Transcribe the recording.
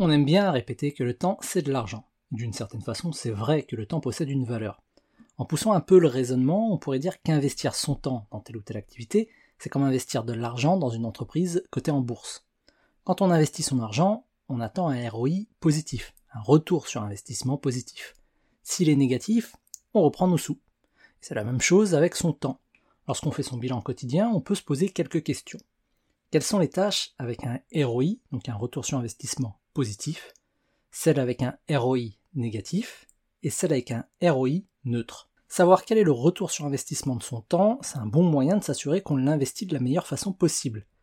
On aime bien répéter que le temps c'est de l'argent. D'une certaine façon, c'est vrai que le temps possède une valeur. En poussant un peu le raisonnement, on pourrait dire qu'investir son temps dans telle ou telle activité, c'est comme investir de l'argent dans une entreprise cotée en bourse. Quand on investit son argent, on attend un ROI positif, un retour sur investissement positif. S'il est négatif, on reprend nos sous. C'est la même chose avec son temps. Lorsqu'on fait son bilan quotidien, on peut se poser quelques questions. Quelles sont les tâches avec un ROI, donc un retour sur investissement celles avec un ROI négatif et celles avec un ROI neutre Savoir quel est le retour sur investissement de son temps, c'est un bon moyen de s'assurer qu'on l'investit de la meilleure façon possible.